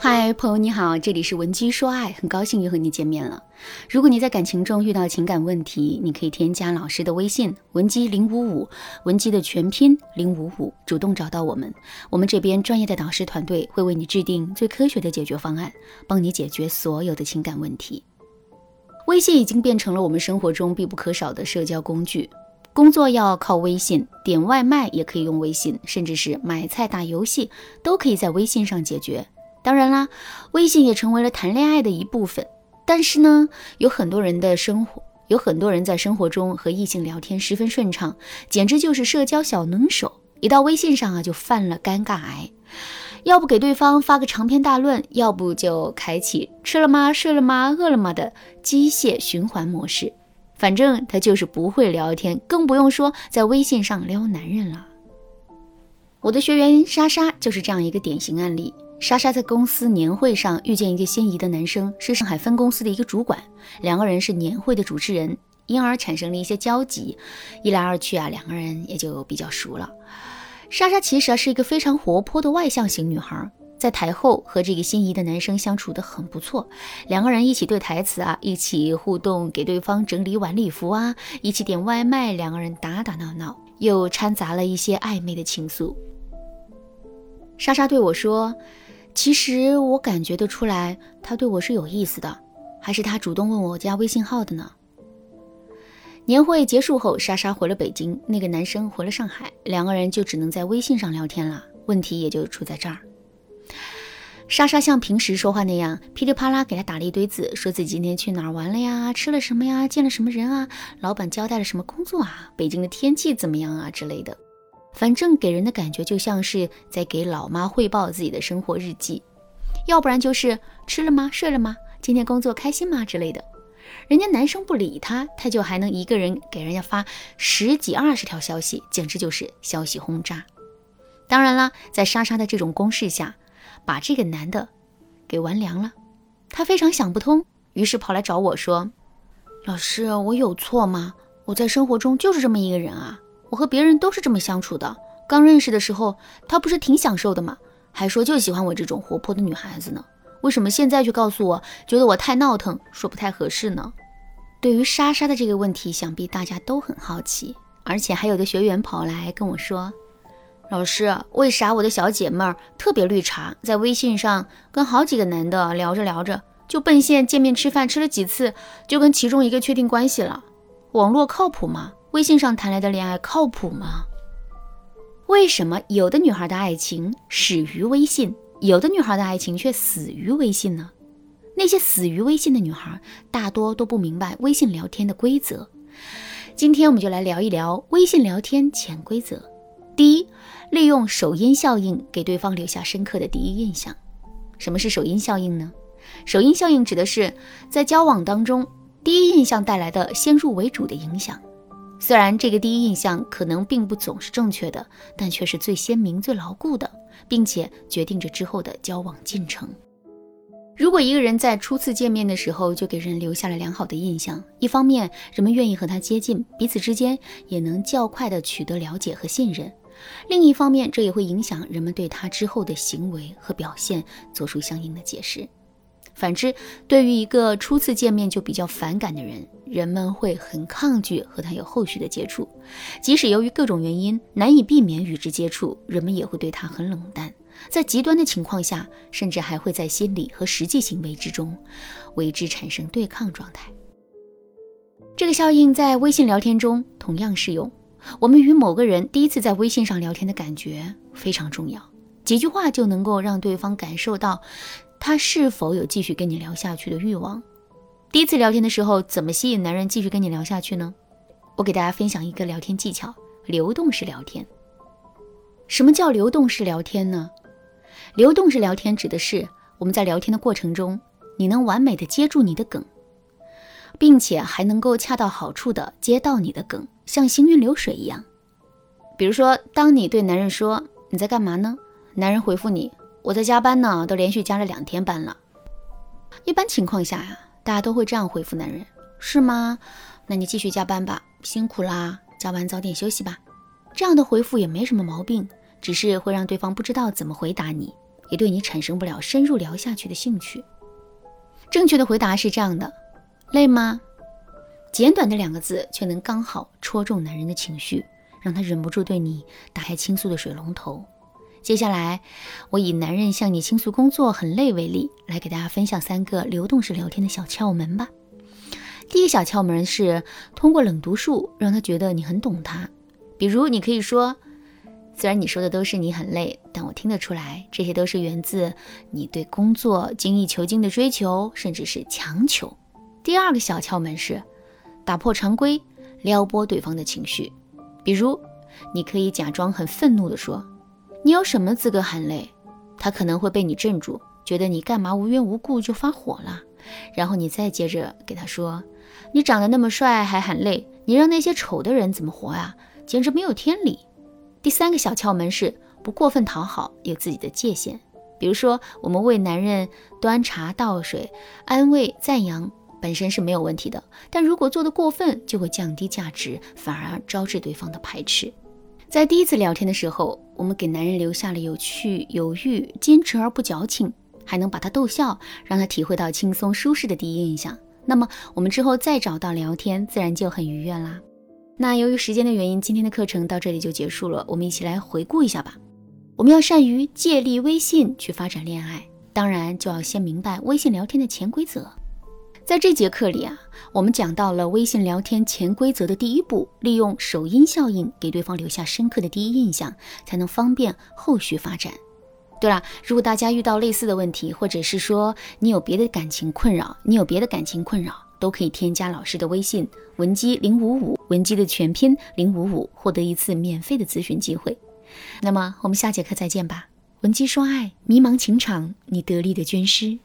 嗨，朋友你好，这里是文姬说爱，很高兴又和你见面了。如果你在感情中遇到情感问题，你可以添加老师的微信文姬零五五，文姬的全拼零五五，主动找到我们，我们这边专业的导师团队会为你制定最科学的解决方案，帮你解决所有的情感问题。微信已经变成了我们生活中必不可少的社交工具，工作要靠微信，点外卖也可以用微信，甚至是买菜、打游戏都可以在微信上解决。当然啦，微信也成为了谈恋爱的一部分。但是呢，有很多人的生活，有很多人在生活中和异性聊天十分顺畅，简直就是社交小能手。一到微信上啊，就犯了尴尬癌，要不给对方发个长篇大论，要不就开启吃了吗、睡了吗、饿了吗的机械循环模式。反正他就是不会聊天，更不用说在微信上撩男人了。我的学员莎莎就是这样一个典型案例。莎莎在公司年会上遇见一个心仪的男生，是上海分公司的一个主管，两个人是年会的主持人，因而产生了一些交集。一来二去啊，两个人也就比较熟了。莎莎其实啊是一个非常活泼的外向型女孩，在台后和这个心仪的男生相处的很不错，两个人一起对台词啊，一起互动，给对方整理晚礼服啊，一起点外卖，两个人打打闹闹，又掺杂了一些暧昧的情愫。莎莎对我说。其实我感觉得出来，他对我是有意思的，还是他主动问我加微信号的呢？年会结束后，莎莎回了北京，那个男生回了上海，两个人就只能在微信上聊天了。问题也就出在这儿。莎莎像平时说话那样噼里啪啦给他打了一堆字，说自己今天去哪儿玩了呀，吃了什么呀，见了什么人啊，老板交代了什么工作啊，北京的天气怎么样啊之类的。反正给人的感觉就像是在给老妈汇报自己的生活日记，要不然就是吃了吗？睡了吗？今天工作开心吗？之类的。人家男生不理他，他就还能一个人给人家发十几二十条消息，简直就是消息轰炸。当然了，在莎莎的这种攻势下，把这个男的给玩凉了。他非常想不通，于是跑来找我说：“老师，我有错吗？我在生活中就是这么一个人啊。”我和别人都是这么相处的。刚认识的时候，他不是挺享受的吗？还说就喜欢我这种活泼的女孩子呢。为什么现在却告诉我，觉得我太闹腾，说不太合适呢？对于莎莎的这个问题，想必大家都很好奇。而且还有的学员跑来跟我说：“老师，为啥我的小姐妹儿特别绿茶，在微信上跟好几个男的聊着聊着，就奔现见面吃饭，吃了几次就跟其中一个确定关系了？网络靠谱吗？”微信上谈来的恋爱靠谱吗？为什么有的女孩的爱情始于微信，有的女孩的爱情却死于微信呢？那些死于微信的女孩，大多都不明白微信聊天的规则。今天我们就来聊一聊微信聊天潜规则。第一，利用首因效应给对方留下深刻的第一印象。什么是首因效应呢？首因效应指的是在交往当中，第一印象带来的先入为主的影响。虽然这个第一印象可能并不总是正确的，但却是最鲜明、最牢固的，并且决定着之后的交往进程。如果一个人在初次见面的时候就给人留下了良好的印象，一方面人们愿意和他接近，彼此之间也能较快的取得了解和信任；另一方面，这也会影响人们对他之后的行为和表现做出相应的解释。反之，对于一个初次见面就比较反感的人，人们会很抗拒和他有后续的接触。即使由于各种原因难以避免与之接触，人们也会对他很冷淡。在极端的情况下，甚至还会在心理和实际行为之中为之产生对抗状态。这个效应在微信聊天中同样适用。我们与某个人第一次在微信上聊天的感觉非常重要，几句话就能够让对方感受到。他是否有继续跟你聊下去的欲望？第一次聊天的时候，怎么吸引男人继续跟你聊下去呢？我给大家分享一个聊天技巧：流动式聊天。什么叫流动式聊天呢？流动式聊天指的是我们在聊天的过程中，你能完美的接住你的梗，并且还能够恰到好处的接到你的梗，像行云流水一样。比如说，当你对男人说“你在干嘛呢？”男人回复你。我在加班呢，都连续加了两天班了。一般情况下呀，大家都会这样回复男人，是吗？那你继续加班吧，辛苦啦，加完早点休息吧。这样的回复也没什么毛病，只是会让对方不知道怎么回答你。也对你产生不了深入聊下去的兴趣。正确的回答是这样的：累吗？简短的两个字，却能刚好戳中男人的情绪，让他忍不住对你打开倾诉的水龙头。接下来，我以男人向你倾诉工作很累为例，来给大家分享三个流动式聊天的小窍门吧。第一小窍门是通过冷读术，让他觉得你很懂他。比如，你可以说：“虽然你说的都是你很累，但我听得出来，这些都是源自你对工作精益求精的追求，甚至是强求。”第二个小窍门是打破常规，撩拨对方的情绪。比如，你可以假装很愤怒地说。你有什么资格喊累？他可能会被你镇住，觉得你干嘛无缘无故就发火了。然后你再接着给他说：“你长得那么帅还喊累，你让那些丑的人怎么活呀？简直没有天理。”第三个小窍门是不过分讨好，有自己的界限。比如说，我们为男人端茶倒水、安慰赞扬，本身是没有问题的。但如果做得过分，就会降低价值，反而招致对方的排斥。在第一次聊天的时候，我们给男人留下了有趣、有欲、坚持而不矫情，还能把他逗笑，让他体会到轻松舒适的第一印象。那么我们之后再找到聊天，自然就很愉悦啦。那由于时间的原因，今天的课程到这里就结束了。我们一起来回顾一下吧。我们要善于借力微信去发展恋爱，当然就要先明白微信聊天的潜规则。在这节课里啊，我们讲到了微信聊天潜规则的第一步，利用首因效应给对方留下深刻的第一印象，才能方便后续发展。对了，如果大家遇到类似的问题，或者是说你有别的感情困扰，你有别的感情困扰，都可以添加老师的微信文姬零五五，文姬的全拼零五五，获得一次免费的咨询机会。那么我们下节课再见吧，文姬说爱，迷茫情场，你得力的军师。